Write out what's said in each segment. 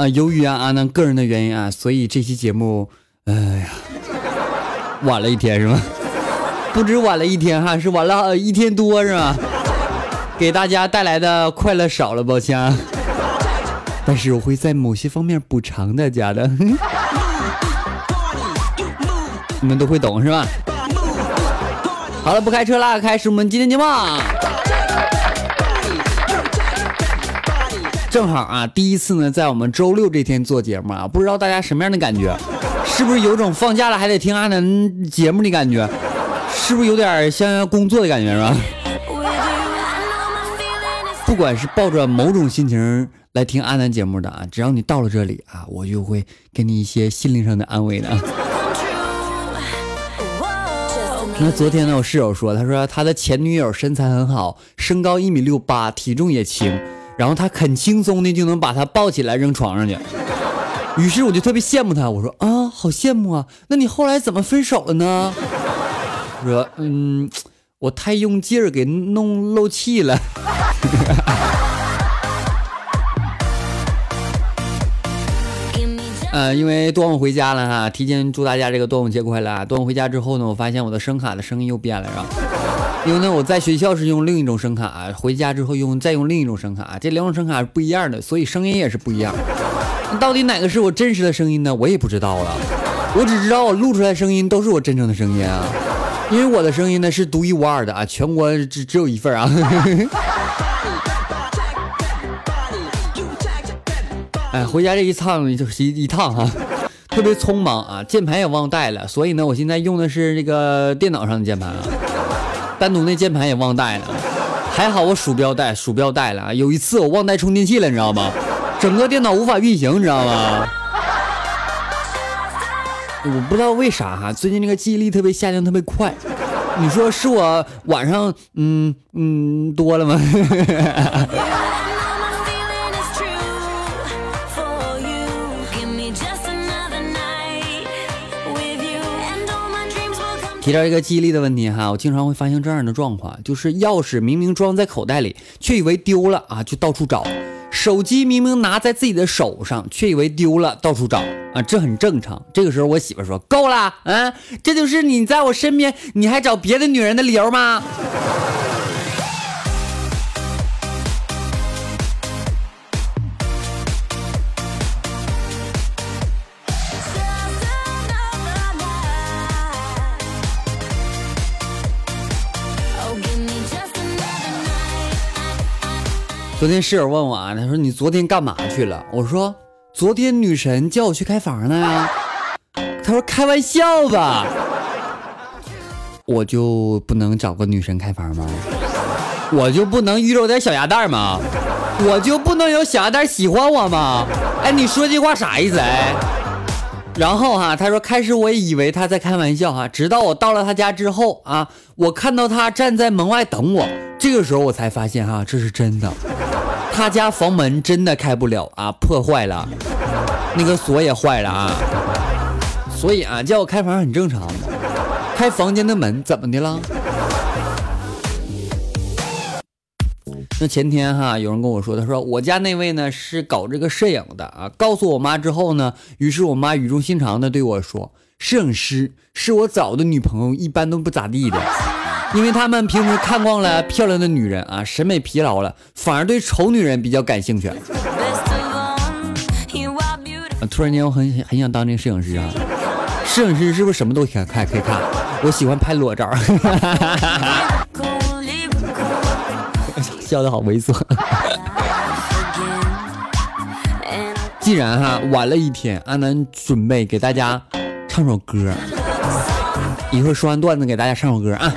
啊，由于啊阿南个人的原因啊，所以这期节目，哎呀，晚了一天是吗？不止晚了一天哈，是晚了一天多是吧？给大家带来的快乐少了，抱歉。但是我会在某些方面补偿大家的，你们都会懂是吧？好了，不开车啦，开始我们今天节目。正好啊，第一次呢，在我们周六这天做节目啊，不知道大家什么样的感觉？是不是有种放假了还得听阿南节目的感觉？是不是有点像要工作的感觉是吧？不管是抱着某种心情。来听阿南节目的啊，只要你到了这里啊，我就会给你一些心灵上的安慰的。那昨天呢，我室友说，他说他的前女友身材很好，身高一米六八，体重也轻，然后他很轻松的就能把他抱起来扔床上去。于是我就特别羡慕他，我说啊，好羡慕啊，那你后来怎么分手了呢？说嗯，我太用劲儿给弄漏气了。呃，因为端午回家了哈，提前祝大家这个端午节快乐。端午回家之后呢，我发现我的声卡的声音又变了，是吧？因为呢，我在学校是用另一种声卡，回家之后用再用另一种声卡，这两种声卡是不一样的，所以声音也是不一样。到底哪个是我真实的声音呢？我也不知道了。我只知道我录出来声音都是我真正的声音啊，因为我的声音呢是独一无二的啊，全国只只有一份啊。哎，回家这一趟就是一一趟哈，特别匆忙啊，键盘也忘带了，所以呢，我现在用的是这个电脑上的键盘啊，单独那键盘也忘带了，还好我鼠标带，鼠标带了。有一次我忘带充电器了，你知道吗？整个电脑无法运行，你知道吗？我不知道为啥哈，最近那个记忆力特别下降，特别快。你说是我晚上嗯嗯多了吗？提到一个记忆力的问题哈，我经常会发现这样的状况，就是钥匙明明装在口袋里，却以为丢了啊，就到处找；手机明明拿在自己的手上，却以为丢了，到处找啊，这很正常。这个时候我媳妇说：“够了，嗯，这就是你在我身边，你还找别的女人的理由吗？”昨天室友问我啊，他说你昨天干嘛去了？我说昨天女神叫我去开房呢呀。他说开玩笑吧，我就不能找个女神开房吗？我就不能遇着点小鸭蛋吗？我就不能有小鸭蛋喜欢我吗？哎，你说这话啥意思？哎，然后哈，他说开始我也以为他在开玩笑哈，直到我到了他家之后啊，我看到他站在门外等我，这个时候我才发现哈，这是真的。他家房门真的开不了啊，破坏了，那个锁也坏了啊，所以啊，叫我开房很正常。开房间的门怎么的了？那前天哈，有人跟我说，他说我家那位呢是搞这个摄影的啊，告诉我妈之后呢，于是我妈语重心长的对我说，摄影师是我找的女朋友，一般都不咋地的。因为他们平时看惯了漂亮的女人啊，审美疲劳了，反而对丑女人比较感兴趣。突然间，我很很想当这个摄影师啊！摄影师是不是什么都可以看？可以看？我喜欢拍裸照。笑得好猥琐。既然哈晚了一天，阿南准备给大家唱首歌。一会儿说完段子，给大家唱首歌啊。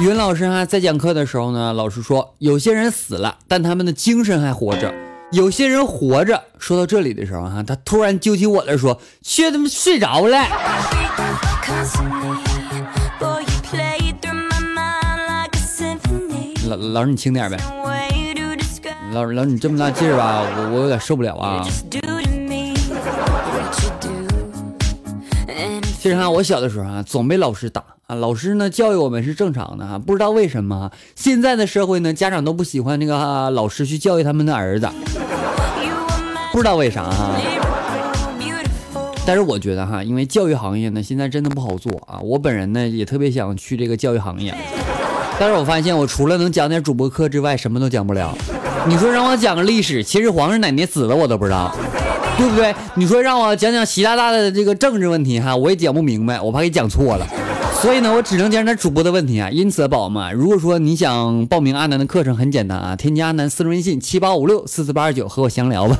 云老师哈在讲课的时候呢，老师说有些人死了，但他们的精神还活着；有些人活着。说到这里的时候哈，他突然揪起我来说：“却他妈睡着了。”老老师你轻点呗。老老师你这么大劲儿吧，我我有点受不了啊。其实哈，我小的时候啊，总被老师打啊。老师呢教育我们是正常的哈，不知道为什么现在的社会呢，家长都不喜欢那个老师去教育他们的儿子，不知道为啥哈。但是我觉得哈，因为教育行业呢现在真的不好做啊。我本人呢也特别想去这个教育行业，但是我发现我除了能讲点主播课之外，什么都讲不了。你说让我讲个历史，秦始皇是哪年死的我都不知道。对不对？你说让我讲讲习大大的这个政治问题哈，我也讲不明白，我怕给讲错了。所以呢，我只能讲点主播的问题啊。因此，宝宝们，如果说你想报名阿南的课程，很简单啊，添加阿南私人微信七八五六四四八二九和我详聊吧。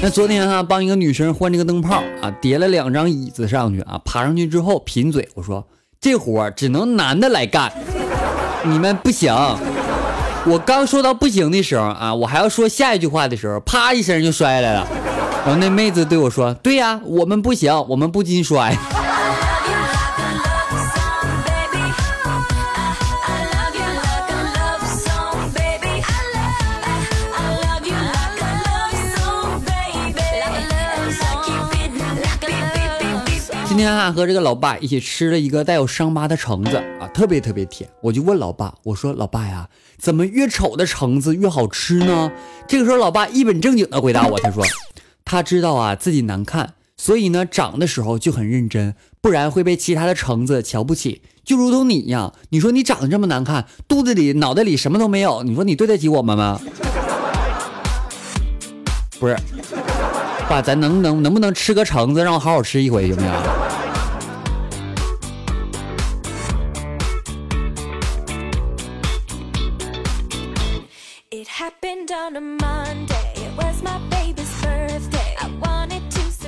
那昨天哈，帮一个女生换这个灯泡啊，叠了两张椅子上去啊，爬上去之后贫嘴，我说。这活只能男的来干，你们不行。我刚说到不行的时候啊，我还要说下一句话的时候，啪一声就摔下来了。然后那妹子对我说：“对呀，我们不行，我们不禁摔。”今天啊，和这个老爸一起吃了一个带有伤疤的橙子啊，特别特别甜。我就问老爸，我说老爸呀，怎么越丑的橙子越好吃呢？这个时候，老爸一本正经的回答我，他说，他知道啊自己难看，所以呢长的时候就很认真，不然会被其他的橙子瞧不起。就如同你一样，你说你长得这么难看，肚子里脑袋里什么都没有，你说你对得起我们吗？不是，爸，咱能能能不能吃个橙子，让我好好吃一回，行不行？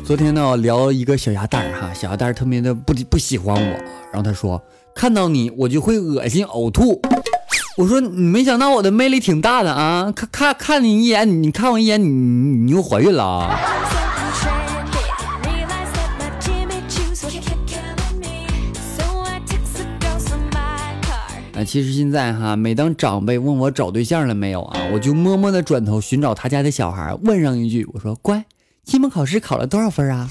昨天呢，聊一个小鸭蛋儿哈，小鸭蛋儿特别的不不喜欢我，然后他说看到你我就会恶心呕吐。我说你没想到我的魅力挺大的啊，看看看你一眼，你看我一眼，你你又怀孕了啊？其实现在哈，每当长辈问我找对象了没有啊，我就默默的转头寻找他家的小孩，问上一句，我说乖。期末考试考了多少分啊？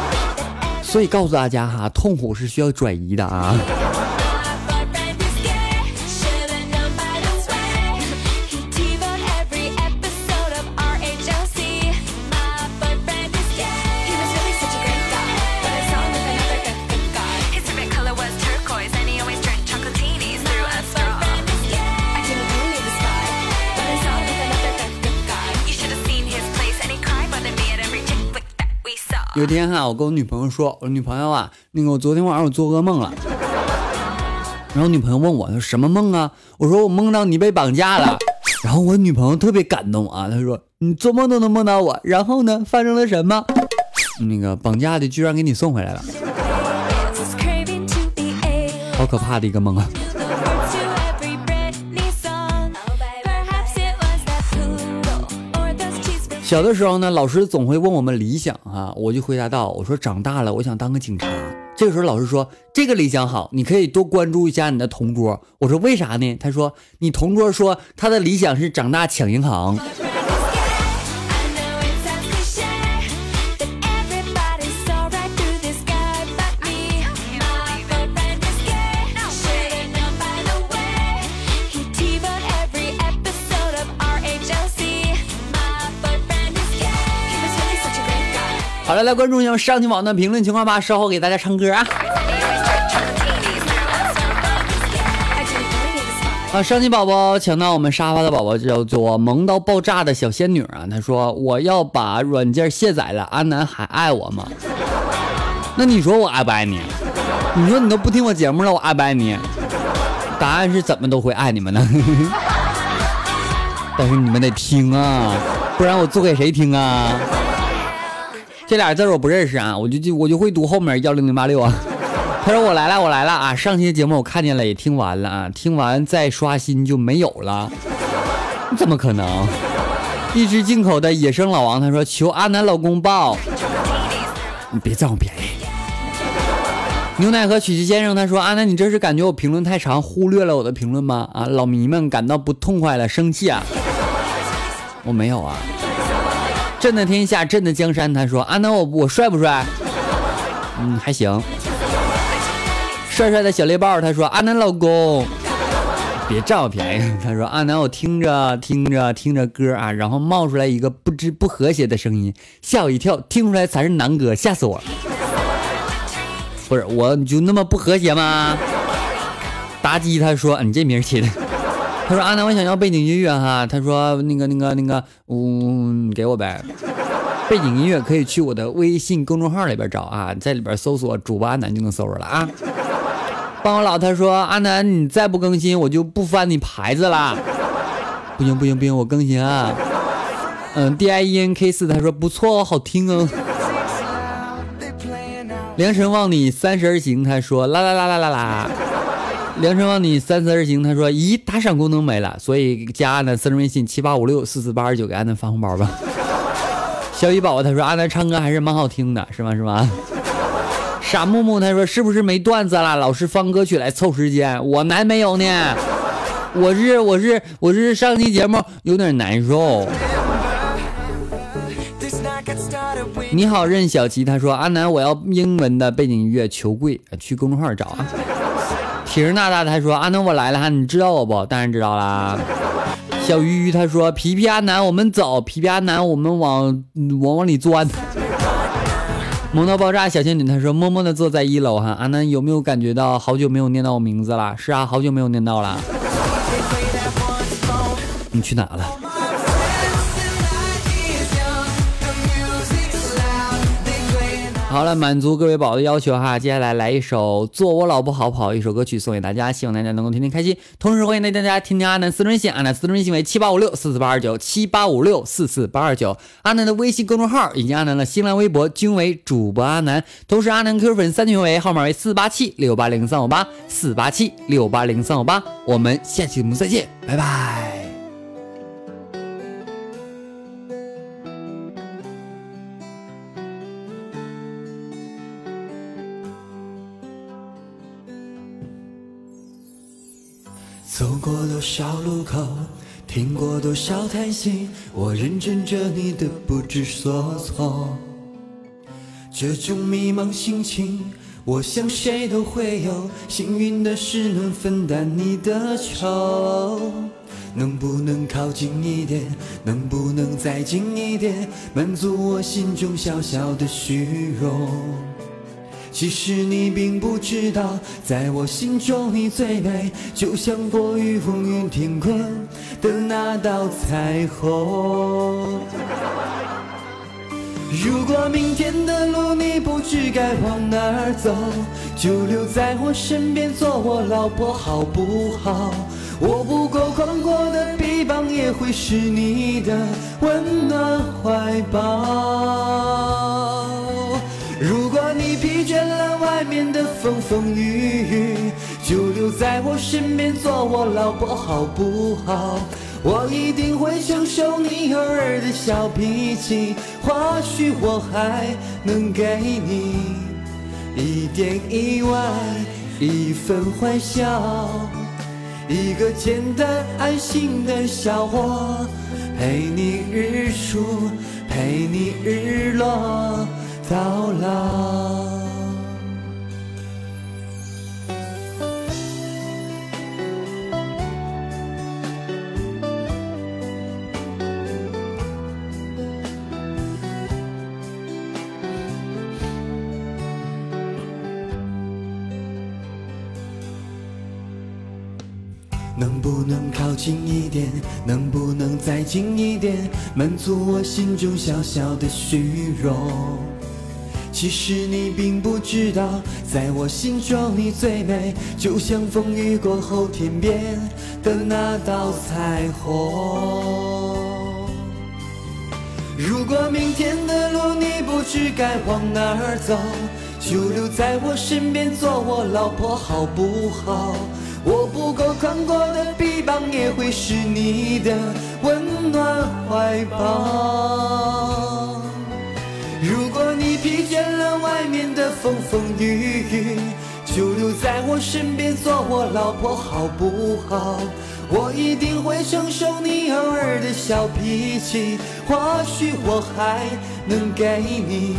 所以告诉大家哈，痛苦是需要转移的啊。有天哈，我跟我女朋友说，我说女朋友啊，那个我昨天晚上我做噩梦了。然后女朋友问我，她说什么梦啊？我说我梦到你被绑架了。然后我女朋友特别感动啊，她说你做梦都能梦到我。然后呢，发生了什么？那个绑架的居然给你送回来了，好可怕的一个梦啊！小的时候呢，老师总会问我们理想啊，我就回答道：“我说长大了，我想当个警察。”这个时候老师说：“这个理想好，你可以多关注一下你的同桌。”我说：“为啥呢？”他说：“你同桌说他的理想是长大抢银行。”好了，来关注一下上期网的评论情况吧。稍后给大家唱歌啊。啊，上期宝宝抢到我们沙发的宝宝叫做萌到爆炸的小仙女啊。她说：“我要把软件卸载了，阿南还爱我吗？”那你说我爱不爱你？你说你都不听我节目了，我爱不爱你？答案是怎么都会爱你们呢。但是你们得听啊。不然我做给谁听啊？这俩字我不认识啊，我就就我就会读后面幺零零八六啊。他说我来了，我来了啊！上期节目我看见了，也听完了啊，听完再刷新就没有了，怎么可能？一只进口的野生老王，他说求阿南老公抱，你别占我便宜。牛奶和曲奇先生他说阿南，你这是感觉我评论太长，忽略了我的评论吗？啊，老迷们感到不痛快了，生气啊？我没有啊。朕的天下，朕的江山，他说阿南我我帅不帅？嗯，还行。帅帅的小猎豹，他说：“阿南老公，别占我便宜。”他说：“阿南，我听着听着听着歌啊，然后冒出来一个不知不和谐的声音，吓我一跳，听出来才是南哥，吓死我了。不是我，你就那么不和谐吗？”妲己他说：“你这名起的。”他说：“阿南，我想要背景音乐哈。”他说：“那个那个那个，嗯，给我呗。背景音乐可以去我的微信公众号里边找啊，在里边搜索主播阿南就能搜着了啊。”帮我老他说阿南，你再不更新，我就不翻你牌子了。不行不行不行，我更新啊。嗯，D I E N K 四他说不错哦，好听哦。良辰望你三十而行，他说啦啦啦啦啦啦。良辰望你三思而行，他说咦，打赏功能没了，所以加阿南私人微信七八五六四四八二九，给阿南发红包吧。小雨宝宝他说阿南唱歌还是蛮好听的，是吗是吗？傻木木他说是不是没段子了？老师放歌曲来凑时间，我难没有呢。我是我是我是上期节目有点难受。你好，任小琪，他说阿南我要英文的背景音乐，求贵，去公众号找啊。铁人大大他说阿南我来了哈，你知道我不？当然知道啦。小鱼鱼他说皮皮阿南我们走，皮皮阿南我们往往往里钻。萌到爆炸小仙女，她说默默的坐在一楼哈，阿南有没有感觉到好久没有念到我名字了？是啊，好久没有念到了。你去哪了？好了，满足各位宝的要求哈，接下来来一首《做我老婆好不好》一首歌曲送给大家，希望大家能够天天开心。同时欢迎大家听听阿南私人微信，阿南私人微信为七八五六四四八二九七八五六四四八二九，阿南的微信公众号以及阿南的新浪微博均为主播阿南。同时阿南 Q 粉三群为号码为四八七六八零三五八四八七六八零三五八，我们下期节目再见，拜拜。过多少路口，听过多少叹息，我认真着你的不知所措。这种迷茫心情，我想谁都会有。幸运的是能分担你的愁，能不能靠近一点？能不能再近一点？满足我心中小小的虚荣。其实你并不知道，在我心中你最美，就像过于风云天空的那道彩虹。如果明天的路你不知该往哪儿走，就留在我身边做我老婆好不好？我不够宽阔的臂膀也会是你的温暖怀抱。风风雨雨，就留在我身边做我老婆好不好？我一定会承受你偶尔的小脾气，或许我还能给你一点意外，一份欢笑，一个简单安心的小窝，陪你日出，陪你日落。到老。点？能不能再近一点？满足我心中小小的虚荣。其实你并不知道，在我心中你最美，就像风雨过后天边的那道彩虹。如果明天的路你不知该往哪儿走，就留在我身边做我老婆好不好？我不够宽阔的臂膀也会是你的温暖怀抱。如果你疲倦了外面的风风雨雨，就留在我身边做我老婆好不好？我一定会承受你偶尔的小脾气，或许我还能给你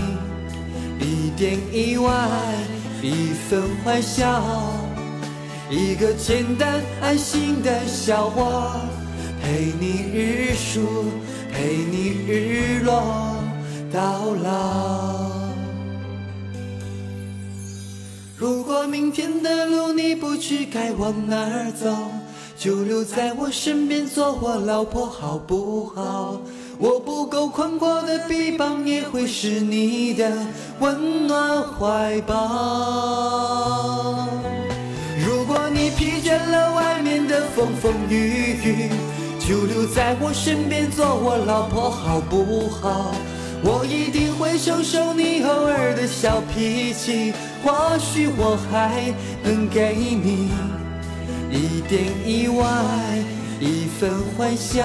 一点意外，一份欢笑，一个简单安心的笑话，陪你日出，陪你日落到老。如果明天的路你不知该往哪儿走。就留在我身边做我老婆好不好？我不够宽阔的臂膀也会是你的温暖怀抱。疲倦了外面的风风雨雨，就留在我身边做我老婆好不好？我一定会承受你偶尔的小脾气，或许我还能给你。一点意外，一份欢笑，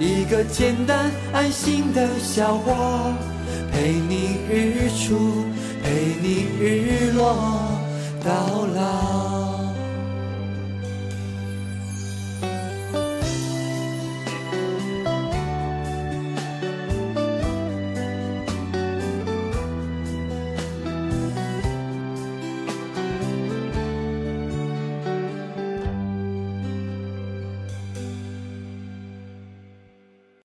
一个简单安心的笑话，陪你日出，陪你日落到老。